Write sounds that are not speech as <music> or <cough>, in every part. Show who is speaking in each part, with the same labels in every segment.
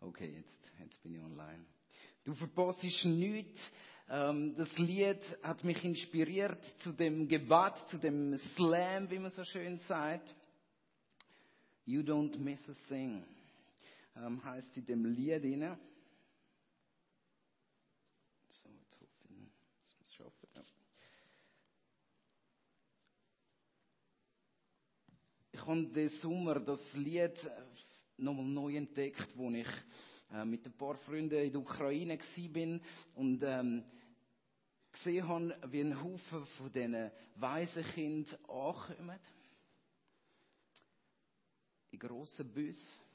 Speaker 1: Okay, jetzt, jetzt bin ich online. Du verpasst nichts. Ähm, das Lied hat mich inspiriert zu dem Gebet, zu dem Slam, wie man so schön sagt. You don't miss a thing. Ähm, heißt in dem Lied inne. So, jetzt hoffe wir. Ja. Ich habe diesen Sommer das Lied nochmal neu entdeckt, wo ich äh, mit ein paar Freunden in der Ukraine bin und ähm, gesehen habe, wie ein Haufen von diesen Waisenkind ankommen. In grossen Bussen.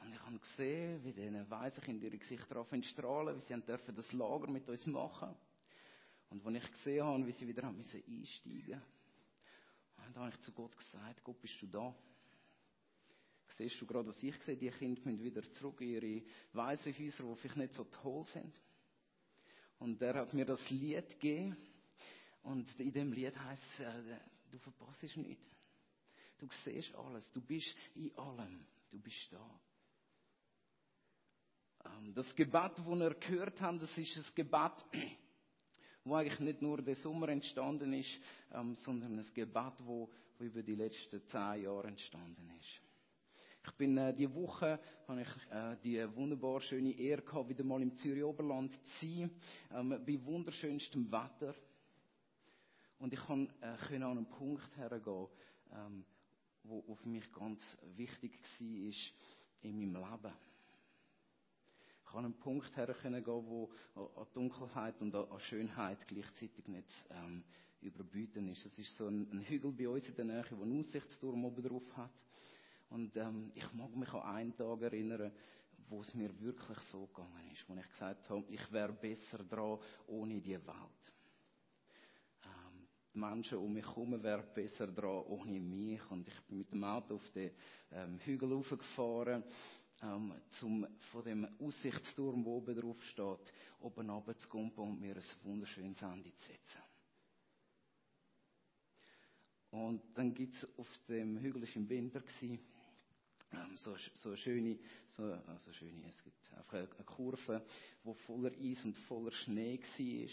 Speaker 1: Und ich habe gesehen, wie diese Waisenkinder ihre Gesichter darauf strahlen, wie sie dürfen das Lager mit uns machen. Und als ich gesehen habe, wie sie wieder haben einsteigen mussten, habe ich zu Gott gesagt, Gott, bist du da? Siehst du gerade, was ich sehe? Die Kinder müssen wieder zurück in ihre Waisenhäuser, die vielleicht nicht so toll sind. Und er hat mir das Lied gegeben. Und in dem Lied heißt es, äh, du verpasst nichts. Du siehst alles. Du bist in allem. Du bist da. Ähm, das Gebet, das wir gehört haben, das ist ein Gebet, <clears throat> wo eigentlich nicht nur der Sommer entstanden ist, ähm, sondern ein Gebet, das über die letzten zehn Jahre entstanden ist. Ich bin äh, die Woche habe ich äh, die wunderbar schöne Ehre gehabt, wieder mal im Zürich Oberland zu sein, ähm, bei wunderschönstem Wetter. Und ich kann äh, an einen Punkt hergehen, ähm, wo, wo für mich ganz wichtig war in meinem Leben. Ich kann an einen Punkt hergehen, wo an Dunkelheit und an Schönheit gleichzeitig nicht ähm, überbieten ist. Das ist so ein, ein Hügel bei uns in der Nähe, der einen Aussichtsturm oben drauf hat. Und ähm, ich mag mich an einen Tag erinnern, wo es mir wirklich so gegangen ist, wo ich gesagt habe, ich wäre besser dran ohne die Welt. Ähm, die Menschen um mich herum wären besser dran ohne mich. Und ich bin mit dem Auto auf den ähm, Hügel raufgefahren, ähm, zum von dem Aussichtsturm, wo oben drauf steht, oben runter zu kommen und mir ein wunderschönes Ende zu setzen. Und dann gibt es auf dem Hügel, ist im Winter gewesen, so, so schöne, so, also schöne, es gibt einfach eine, eine Kurve, wo voller Eis und voller Schnee war.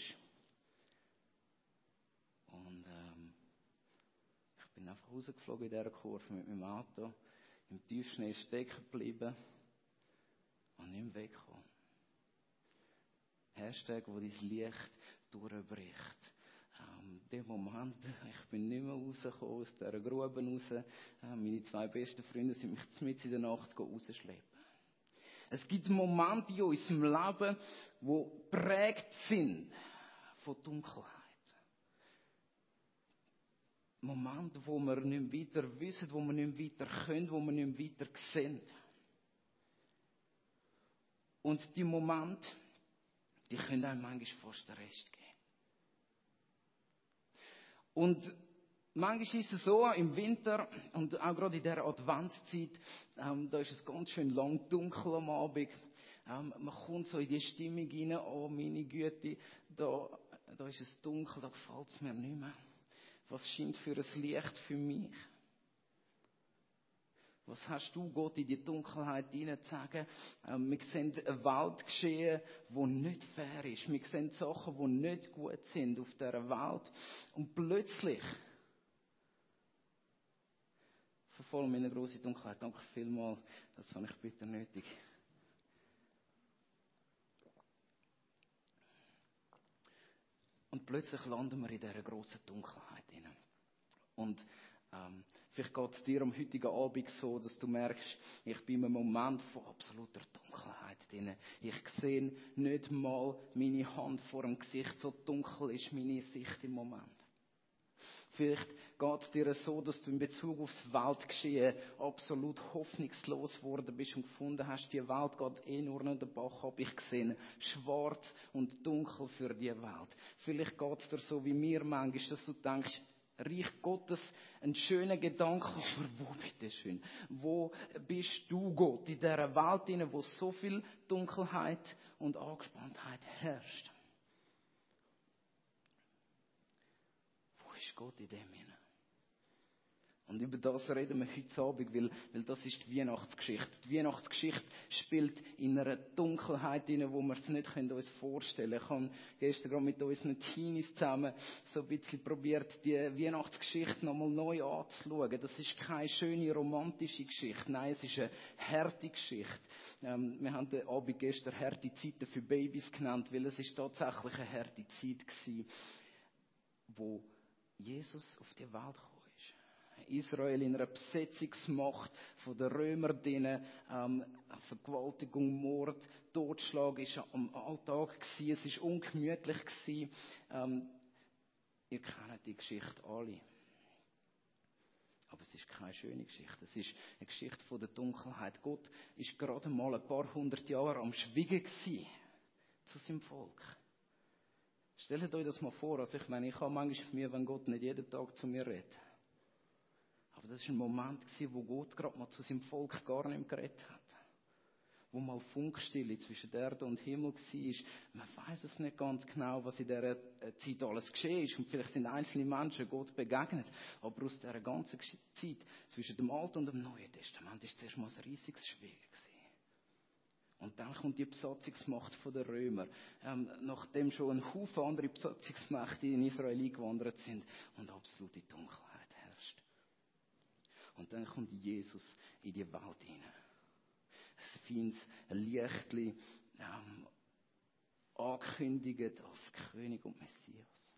Speaker 1: Und ähm, ich bin einfach rausgeflogen in dieser Kurve mit meinem Auto, im Tiefschnee stecken geblieben und nicht mehr weggekommen. Hashtag, wo dein Licht durchbricht ähm, dem Moment, ich bin nicht mehr rausgekommen aus dieser Grube raus. Äh, meine zwei besten Freunde sind mich mit in der Nacht rausschleppen. Es gibt Momente in unserem Leben, die prägt sind von Dunkelheit. Momente, wo wir nicht weiter wissen, wo wir nicht weiter können, wo wir nicht weiter sehen. Und die Momente, die können einem manchmal fast den Rest geben. Und manchmal ist es so, im Winter und auch gerade in dieser Adventszeit, ähm, da ist es ganz schön lang dunkel am Abend. Ähm, man kommt so in die Stimmung rein, oh meine Güte, da, da ist es dunkel, da gefällt es mir nicht mehr. Was scheint für ein Licht für mich? Was hast du, Gott, in die Dunkelheit hinein zu sagen? Ähm, wir sehen eine Welt geschehen, die nicht fair ist. Wir sehen Sachen, die nicht gut sind auf dieser Welt. Und plötzlich verfolgen wir eine große Dunkelheit. Danke vielmals. Das fand ich bitte nötig. Und plötzlich landen wir in dieser großen Dunkelheit hinein. Und ähm, vielleicht geht es dir am heutigen Abend so, dass du merkst, ich bin im Moment von absoluter Dunkelheit drin. Ich sehe nicht mal meine Hand vor dem Gesicht, so dunkel ist meine Sicht im Moment. Vielleicht geht es dir so, dass du in Bezug aufs Weltgeschehen absolut hoffnungslos worden bist und gefunden hast, die Welt geht eh nur noch den Bach ab. Ich sehe schwarz und dunkel für die Welt. Vielleicht geht es dir so wie mir manchmal, dass du denkst, Reich Gottes ein schöner Gedanke, aber wo bitte schön? Wo bist du Gott in dieser Welt, in wo so viel Dunkelheit und Angespanntheit herrscht? Wo ist Gott in dem hinein? Und über das reden wir heute Abend, weil, weil das ist die Weihnachtsgeschichte. Die Weihnachtsgeschichte spielt in einer Dunkelheit hinein, wo wir es nicht uns vorstellen können. Ich habe gestern gerade mit unseren Teenies zusammen so ein bisschen probiert, die Weihnachtsgeschichte nochmal neu anzuschauen. Das ist keine schöne romantische Geschichte. Nein, es ist eine harte Geschichte. Ähm, wir haben den Abend gestern harte Zeiten für Babys genannt, weil es ist tatsächlich eine harte Zeit gewesen, wo Jesus auf die Welt kam. Israel in einer Besetzungsmacht von den Römern drinnen, ähm, Vergewaltigung, Mord, Totschlag ist am Alltag gewesen, es ist ungemütlich gewesen. Ähm, ihr kennt die Geschichte alle. Aber es ist keine schöne Geschichte. Es ist eine Geschichte von der Dunkelheit. Gott ist gerade mal ein paar hundert Jahre am Schwiegen gewesen zu seinem Volk. Stellt euch das mal vor. Also ich meine, ich habe manchmal mir, wenn Gott nicht jeden Tag zu mir redet. Aber das war ein Moment, wo Gott gerade mal zu seinem Volk gar nicht mehr geredet hat. Wo mal Funkstille zwischen Erde und Himmel war. Man weiß es nicht ganz genau, was in dieser äh, Zeit alles geschehen ist. Und vielleicht sind einzelne Menschen Gott begegnet. Aber aus dieser ganzen Zeit zwischen dem Alten und dem Neuen Testament ist zuerst mal ein riesiges Schweigen Und dann kommt die Besatzungsmacht der Römer, ähm, nachdem schon ein Haufen andere Besatzungsmächte in Israel eingewandert sind und absolute Dunkelheit. Und dann kommt Jesus in die Welt hinein. Ein Lichtli ähm, angekündigt als König und Messias.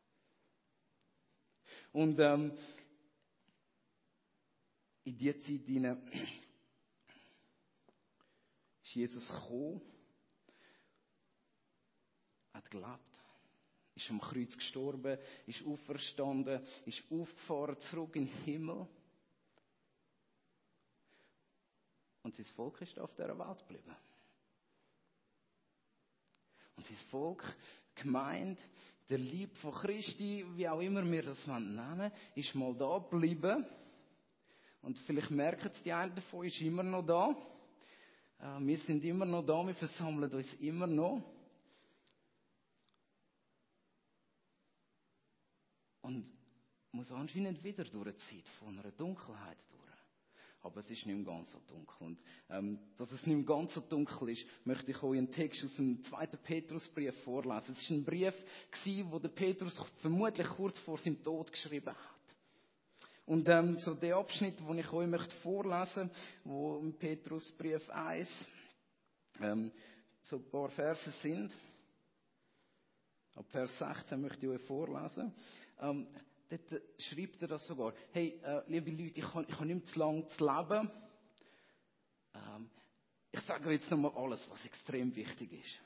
Speaker 1: Und ähm, in dieser Zeit hinein <clears throat> ist Jesus gekommen, hat gelebt, ist am Kreuz gestorben, ist auferstanden, ist aufgefahren zurück in den Himmel. Und sein Volk ist auf dieser Welt geblieben. Und sein Volk, gemeint, der Lieb von Christi, wie auch immer wir das nennen, ist mal da geblieben. Und vielleicht merken es die einen davon, ist immer noch da. Äh, wir sind immer noch da, wir versammeln uns immer noch. Und muss anscheinend wieder durch die Zeit von einer Dunkelheit durch aber es ist nicht ganz so dunkel. Und ähm, dass es nicht ganz so dunkel ist, möchte ich euch einen Text aus dem zweiten Petrusbrief vorlesen. Es ist ein Brief, gewesen, wo der Petrus vermutlich kurz vor seinem Tod geschrieben hat. Und ähm, so der Abschnitt, den ich euch möchte vorlesen, wo im Petrusbrief 1 ähm, so ein paar Verse sind. Ab Vers 16 möchte ich euch vorlesen. Ähm, dort schreibt er das sogar. Hey, äh, liebe Leute, ich habe ich nicht mehr zu lange zu leben. Ähm, ich sage jetzt nochmal alles, was extrem wichtig ist.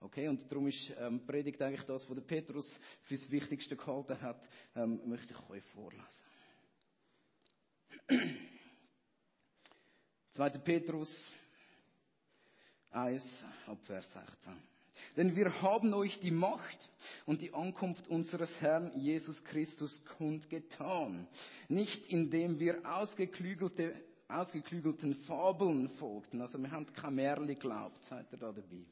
Speaker 1: Okay, und darum ist ähm, Predigt eigentlich das, was der Petrus für das Wichtigste gehalten hat, ähm, möchte ich euch vorlesen. <clears throat> 2. Petrus 1, ab Vers 16. Denn wir haben euch die Macht und die Ankunft unseres Herrn Jesus Christus kundgetan. Nicht indem wir ausgeklügelte, ausgeklügelten Fabeln folgten, also wir haben kein Märchen geglaubt, seid ihr da dabei,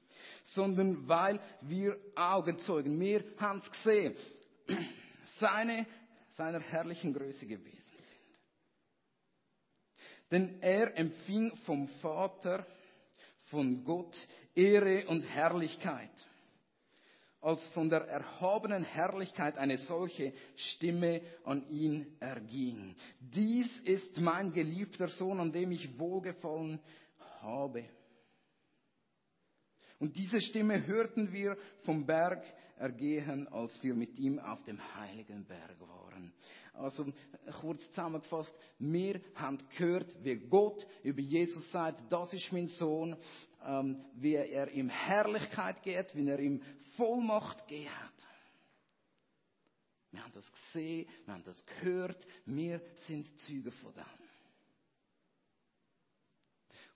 Speaker 1: sondern weil wir Augenzeugen, wir haben es gesehen, seine, seiner herrlichen Größe gewesen sind. Denn er empfing vom Vater von Gott Ehre und Herrlichkeit, als von der erhabenen Herrlichkeit eine solche Stimme an ihn erging. Dies ist mein geliebter Sohn, an dem ich wohlgefallen habe. Und diese Stimme hörten wir vom Berg ergehen, als wir mit ihm auf dem heiligen Berg waren. Also kurz zusammengefasst, wir haben gehört, wie Gott über Jesus sagt, das ist mein Sohn, ähm, wie er ihm Herrlichkeit geht, wie er ihm Vollmacht geht. Wir haben das gesehen, wir haben das gehört, wir sind Züge von dem.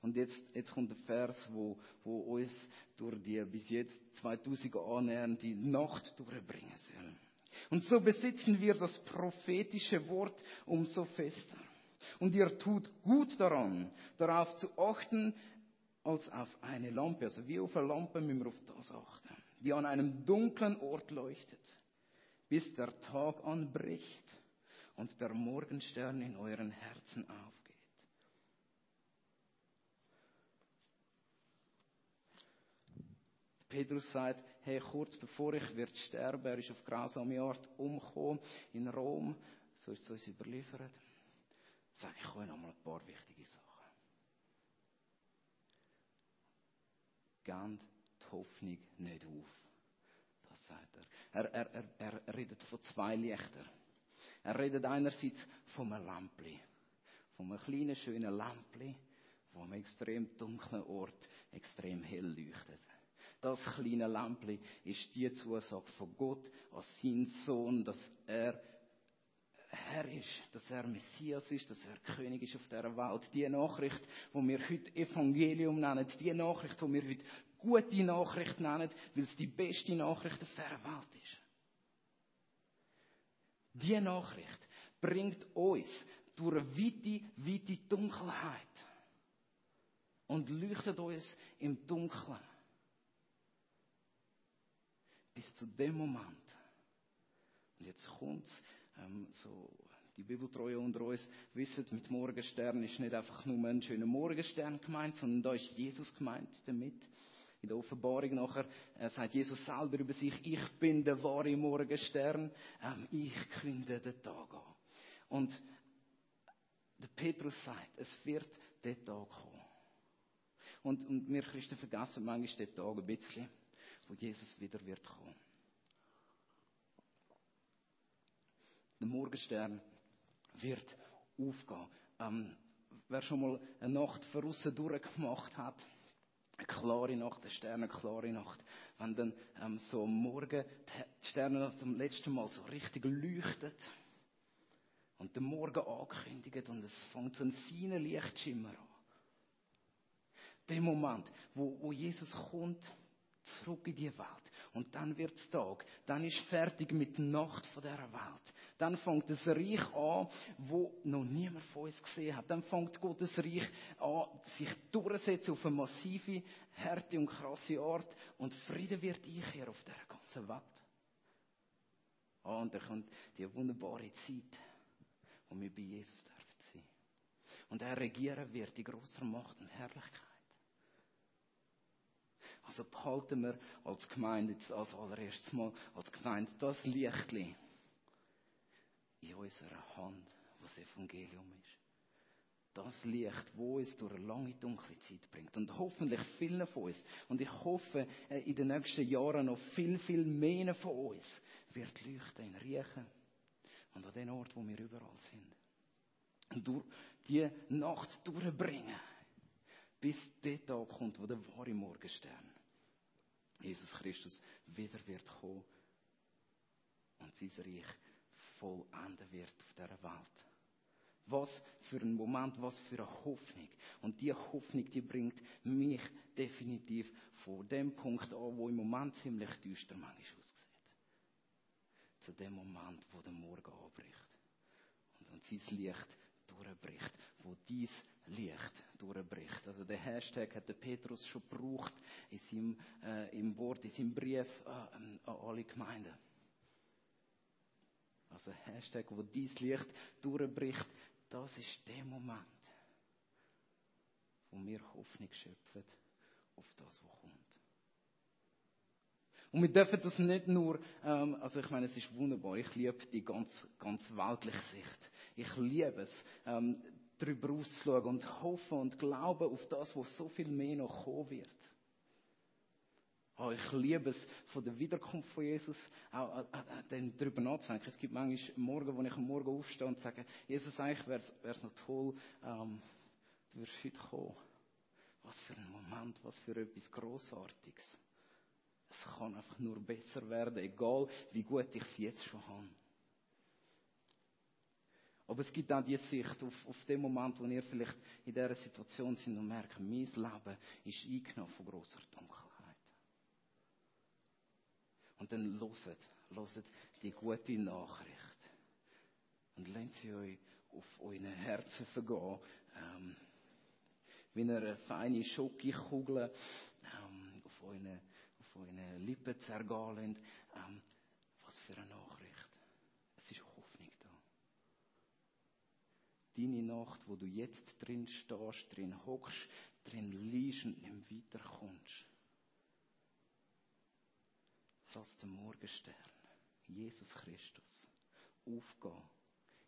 Speaker 1: Und jetzt, jetzt kommt der Vers, wo, wo uns durch die bis jetzt 2000 annähernd die Nacht durchbringen soll. Und so besitzen wir das prophetische Wort umso fester. Und ihr tut gut daran, darauf zu achten, als auf eine Lampe, also wie auf eine Lampe müssen wir auf das achten, die an einem dunklen Ort leuchtet, bis der Tag anbricht und der Morgenstern in euren Herzen aufgeht. Petrus sagt, hey, kurz bevor ich wird sterben, er ist auf grausame Art umgekommen in Rom, so ist es uns überliefert, sage ich euch noch mal ein paar wichtige Sachen. Gebt die Hoffnung nicht auf. Das sagt er. Er, er, er, er redet von zwei Lichtern. Er redet einerseits von einem Lampli. Einem kleinen, schönen Lampli, wo am extrem dunklen Ort extrem hell leuchtet. Das kleine Lampli ist die Zusage von Gott an seinen Sohn, dass er Herr ist, dass er Messias ist, dass er König ist auf dieser Welt. Die Nachricht, die wir heute Evangelium nennen, die Nachricht, die wir heute gute Nachricht nennen, weil es die beste Nachricht auf dieser Welt ist. Die Nachricht bringt uns durch eine weite, weite Dunkelheit und leuchtet uns im Dunkeln. Bis zu dem Moment. Und jetzt kommt's, ähm, so, die Bibeltreue unter uns wissen, mit Morgenstern ist nicht einfach nur ein schöner Morgenstern gemeint, sondern da ist Jesus gemeint damit. In der Offenbarung nachher äh, sagt Jesus selber über sich, ich bin der wahre Morgenstern, ähm, ich künde den Tag an. Und der Petrus sagt, es wird der Tag kommen. Und, und wir Christen vergessen manchmal den Tag ein bisschen, wo Jesus wieder wird kommen. Der Morgenstern wird aufgehen. Ähm, wer schon mal eine Nacht von außen durchgemacht hat, eine klare Nacht, eine sternenklare Nacht, wenn dann ähm, so am Morgen die Sterne zum letzten Mal so richtig leuchtet und der Morgen ankündigt und es fängt so ein feiner Lichtschimmer an. Der Moment, wo, wo Jesus kommt, zurück in die Welt. Und dann wird's Tag. Dann ist fertig mit der Nacht von dieser Welt. Dann fängt das Reich an, wo noch niemand von uns gesehen hat. Dann fängt Gottes Reich an, sich durchzusetzen auf eine massive, harte und krasse Art. Und Frieden wird einkehren auf dieser ganzen Welt. Ah, und dann kommt die wunderbare Zeit, wo wir bei Jesus dürfen sein. Und er regieren wird in großer Macht und Herrlichkeit. Also behalten wir als Gemeinde, als allererstes Mal, als Gemeinde das Lichtli in unserer Hand, was Evangelium ist. Das Licht, wo es durch eine lange dunkle Zeit bringt. Und hoffentlich vielen von uns. Und ich hoffe, äh, in den nächsten Jahren noch viel, viel mehr von uns wird leuchten in Riechen. Und an den Ort, wo wir überall sind. Und durch die Nacht durchbringen. Bis der Tag kommt, wo der wahre Morgenstern Jesus Christus wieder wird kommen und sein Reich vollenden wird auf dieser Welt. Was für ein Moment, was für eine Hoffnung. Und die Hoffnung, die bringt mich definitiv von dem Punkt an, wo im Moment ziemlich düster manchmal aussieht. Zu dem Moment, wo der Morgen anbricht. Und, und sein Licht durchbricht, wo dies Licht durchbricht. Hashtag hat der Petrus schon gebraucht in seinem, äh, im Wort, in seinem Brief äh, an alle Gemeinden. Also Hashtag, wo dies Licht durchbricht, das ist der Moment, wo wir Hoffnung schöpfen auf das, was kommt. Und wir dürfen das nicht nur, ähm, also ich meine, es ist wunderbar, ich liebe die ganz, ganz weltliche Sicht. Ich liebe es, ähm, darüber auszuschauen und hoffen und glauben auf das, was so viel mehr noch kommen wird. Oh, ich liebe es, von der Wiederkunft von Jesus auch, äh, äh, darüber nachzudenken. Es gibt manchmal Morgen, wo ich am Morgen aufstehe und sage, Jesus, eigentlich wäre es noch toll, ähm, du wirst heute kommen. Was für ein Moment, was für etwas Großartiges. Es kann einfach nur besser werden, egal wie gut ich es jetzt schon habe. Aber es gibt auch die Sicht auf, auf den Moment, wo ihr vielleicht in dieser Situation sind und merkt, mein Leben ist eingenommen von grosser Dunkelheit. Und dann loset, loset die gute Nachricht. Und lasst sie euch auf euren Herzen vergehen. Ähm, wie eine feine Schokokugel ähm, auf euren auf euren Lippen zergehen ähm, Was für eine Nachricht. Es ist. Deine Nacht, wo du jetzt drin stehst, drin hockst, drin liegst und nicht weiterkommst. Lass den Morgenstern, Jesus Christus, aufgehen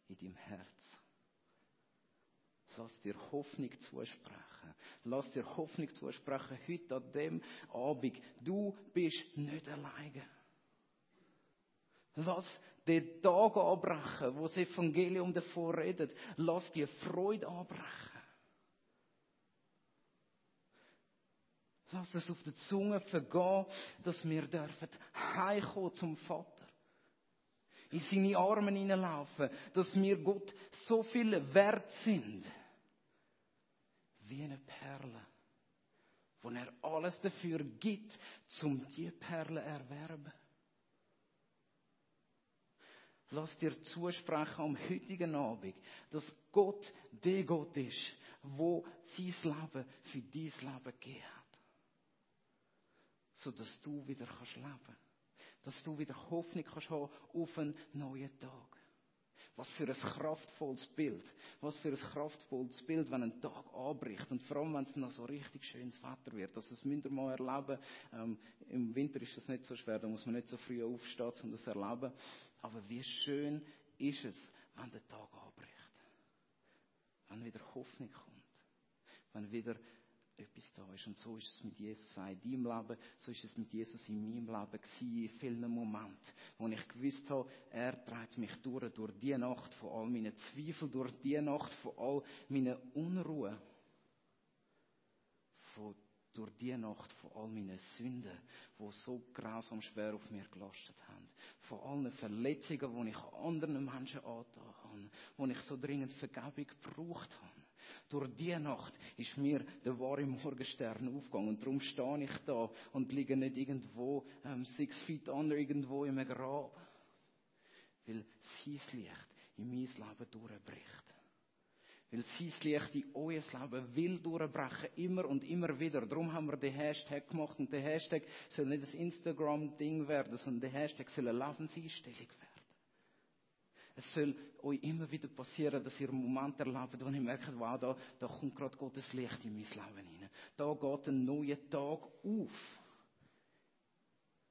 Speaker 1: in deinem Herz. Lass dir Hoffnung zusprechen. Lass dir Hoffnung zusprechen heute an dem Abend. Du bist nicht alleine. Lass den Tag abbrechen, wo das Evangelium davor redet. Lass dir Freude abbrechen. Lass es auf der Zunge vergehen, dass wir dürfen heimkommen zum Vater. In seine Arme hineinlaufen, dass wir Gott so viel wert sind. Wie eine Perle. Wo er alles dafür gibt, zum die Perle erwerben. Lass dir zusprechen am heutigen Abend, dass Gott der Gott ist, wo sein Leben für dein Leben gegeben hat. So dass du wieder kannst leben. Dass du wieder Hoffnung kannst haben auf einen neuen Tag. Was für ein kraftvolles Bild. Was für ein kraftvolles Bild, wenn ein Tag anbricht. Und vor allem, wenn es noch so richtig schönes Wetter wird. Das müsst ihr mal erleben. Ähm, Im Winter ist das nicht so schwer. Da muss man nicht so früh aufstehen, um das zu erleben. Aber wie schön ist es, wenn der Tag anbricht. Wenn wieder Hoffnung kommt. Wenn wieder etwas da ist. Und so ist es mit Jesus auch in deinem Leben, so ist es mit Jesus in meinem Leben gewesen, in vielen Momenten, wo ich gewusst habe, er trägt mich durch, durch die Nacht von all meinen Zweifeln, durch die Nacht von all meinen Unruhen, von, durch die Nacht von all meinen Sünden, die so grausam schwer auf mir gelastet haben, von allen Verletzungen, die ich anderen Menschen angetan habe, wo ich so dringend Vergebung gebraucht habe. Durch die Nacht ist mir der wahre Morgenstern aufgegangen. Und darum stehe ich da und liege nicht irgendwo ähm, six feet under irgendwo im Grab. Weil sein Licht in mein Leben durchbricht. Weil sein Licht in euer Leben will durchbrechen, immer und immer wieder. Darum haben wir den Hashtag gemacht. Und der Hashtag soll nicht das Instagram-Ding werden, sondern der Hashtag soll eine Lebenseinstellung werden. Es soll euch immer wieder passieren, dass ihr Momente erlebt, wo ihr merkt, wow, da, da kommt gerade Gottes Licht in mein Leben hinein. Da geht ein neuer Tag auf.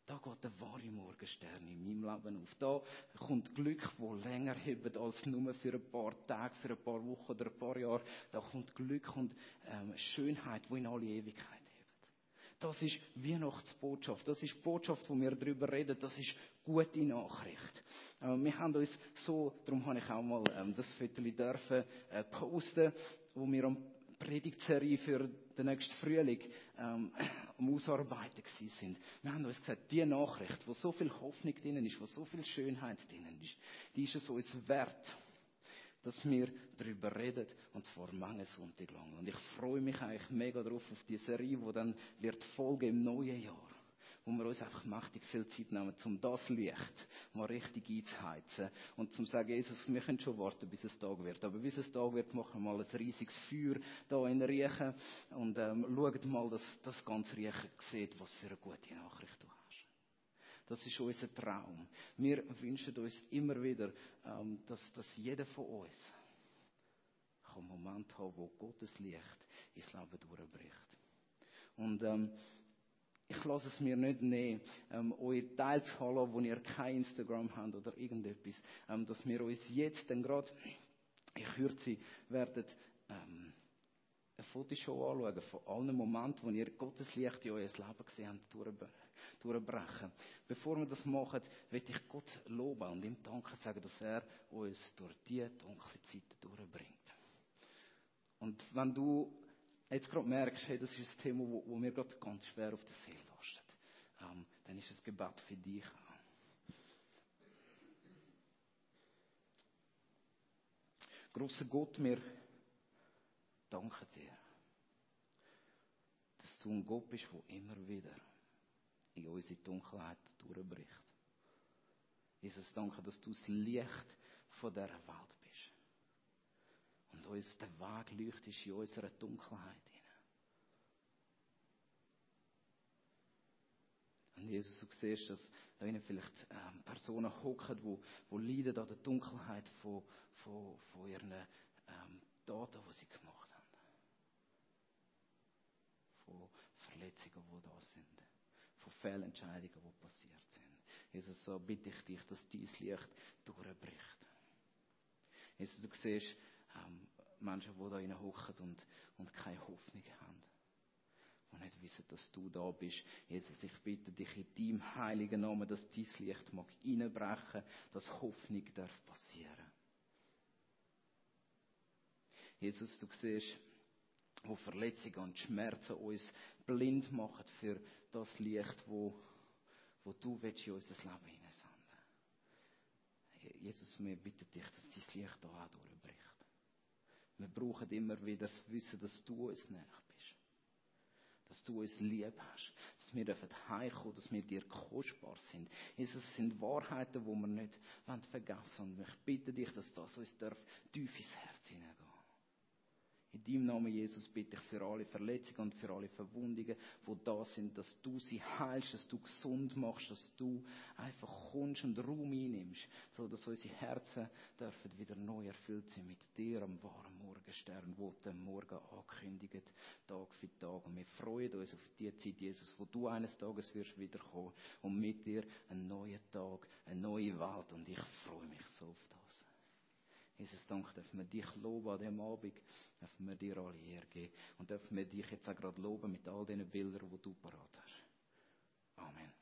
Speaker 1: Da geht der wahre Morgenstern in meinem Leben auf. Da kommt Glück, wo länger hebt als nur für ein paar Tage, für ein paar Wochen oder ein paar Jahre. Da kommt Glück und ähm, Schönheit, wo in alle Ewigkeit das ist Weihnachtsbotschaft. Das ist Botschaft, wo wir darüber reden. Das ist gute Nachricht. Äh, wir haben uns so, darum habe ich auch mal ähm, das Viertel dürfen äh, posten, wo wir am Predigtserie für den nächsten Frühling ähm, am Ausarbeiten sind. Wir haben uns gesagt, die Nachricht, wo so viel Hoffnung drinnen ist, wo so viel Schönheit drinnen ist, die ist es uns wert dass wir darüber reden, und zwar Menge Sonntag lang. Und ich freue mich eigentlich mega drauf auf die Serie, die dann wird folgen im neuen Jahr. Wo wir uns einfach mächtig viel Zeit nehmen, um das Licht mal richtig einzuheizen. Und zum sagen, Jesus, wir können schon warten, bis es Tag wird. Aber bis es Tag wird, machen wir mal ein riesiges Feuer da in Riechen und ähm, schaut mal, dass das ganze Riechen sieht, was für eine gute Nachricht du hast. Das ist unser Traum. Wir wünschen uns immer wieder, ähm, dass, dass jeder von uns einen Moment hat, wo Gottes Licht ins Leben durchbricht. Und ähm, ich lasse es mir nicht nehmen, ähm, euch teilzuhalten, wo ihr kein Instagram habt oder irgendetwas, ähm, dass wir uns jetzt dann gerade in Kürze werden ähm, eine Fotoshow anschauen von allen Momenten, wo ihr Gottes Licht in euer Leben gesehen habt, durchbrechen. Bevor wir das machen, will ich Gott loben und ihm danken sagen, dass er uns durch diese dunkle Zeit durchbringt. Und wenn du jetzt gerade merkst, hey, das ist ein Thema, wo, wo mir gerade ganz schwer auf der Seele lastet, ähm, dann ist das Gebet für dich auch. Großer Gott, wir danken dir, dass du ein Gott bist, der immer wieder in unsere Dunkelheit durchbricht. Jesus, danke, dass du das Licht von dieser Welt bist. Und uns der Weg leuchtest in unserer Dunkelheit hinein. Und Jesus, du siehst, dass da innen vielleicht ähm, Personen hocken, die, die leiden an der Dunkelheit von, von, von ihren ähm, Taten, die sie gemacht haben. Von Verletzungen, die da sind. Fehlentscheidungen, die passiert sind. Jesus, so bitte ich dich, dass dein Licht durchbricht. Jesus, du siehst ähm, Menschen, die da hocken und, und keine Hoffnung haben. Und nicht wissen, dass du da bist. Jesus, ich bitte dich in deinem heiligen Namen, dass dein Licht mag reinbrechen, dass Hoffnung darf passieren. Jesus, du siehst, wo Verletzungen und Schmerzen uns blind machen für das Licht, wo, wo du willst in unser Leben hineinsenden. Jesus, wir bitten dich, dass dein Licht da auch durchbricht. Wir brauchen immer wieder das Wissen, dass du uns näher bist. Dass du uns lieb hast. Dass wir heimkommen dass wir dir kostbar sind. Jesus, es sind Wahrheiten, die wir nicht vergessen wollen. Und ich bitte dich, dass das uns tief ins Herz hineingehen in deinem Namen, Jesus, bitte ich für alle Verletzungen und für alle Verwundungen, wo da sind, dass du sie heilst, dass du gesund machst, dass du einfach kommst und Raum einnimmst, so dass unsere Herzen dürfen wieder neu erfüllt sein mit dir am wahren Morgenstern, wo der Morgen ankündigt, Tag für Tag. Und wir freuen uns auf die Zeit, Jesus, wo du eines Tages wirst wiederkommen und mit dir einen neuen Tag, eine neue Welt. Und ich freue mich so auf das. Jesus, danke, dürfen wir dich loben an diesem Abend, dürfen wir dir alle Ehre geben und dürfen wir dich jetzt auch gerade loben mit all diesen Bildern, die du parat hast. Amen.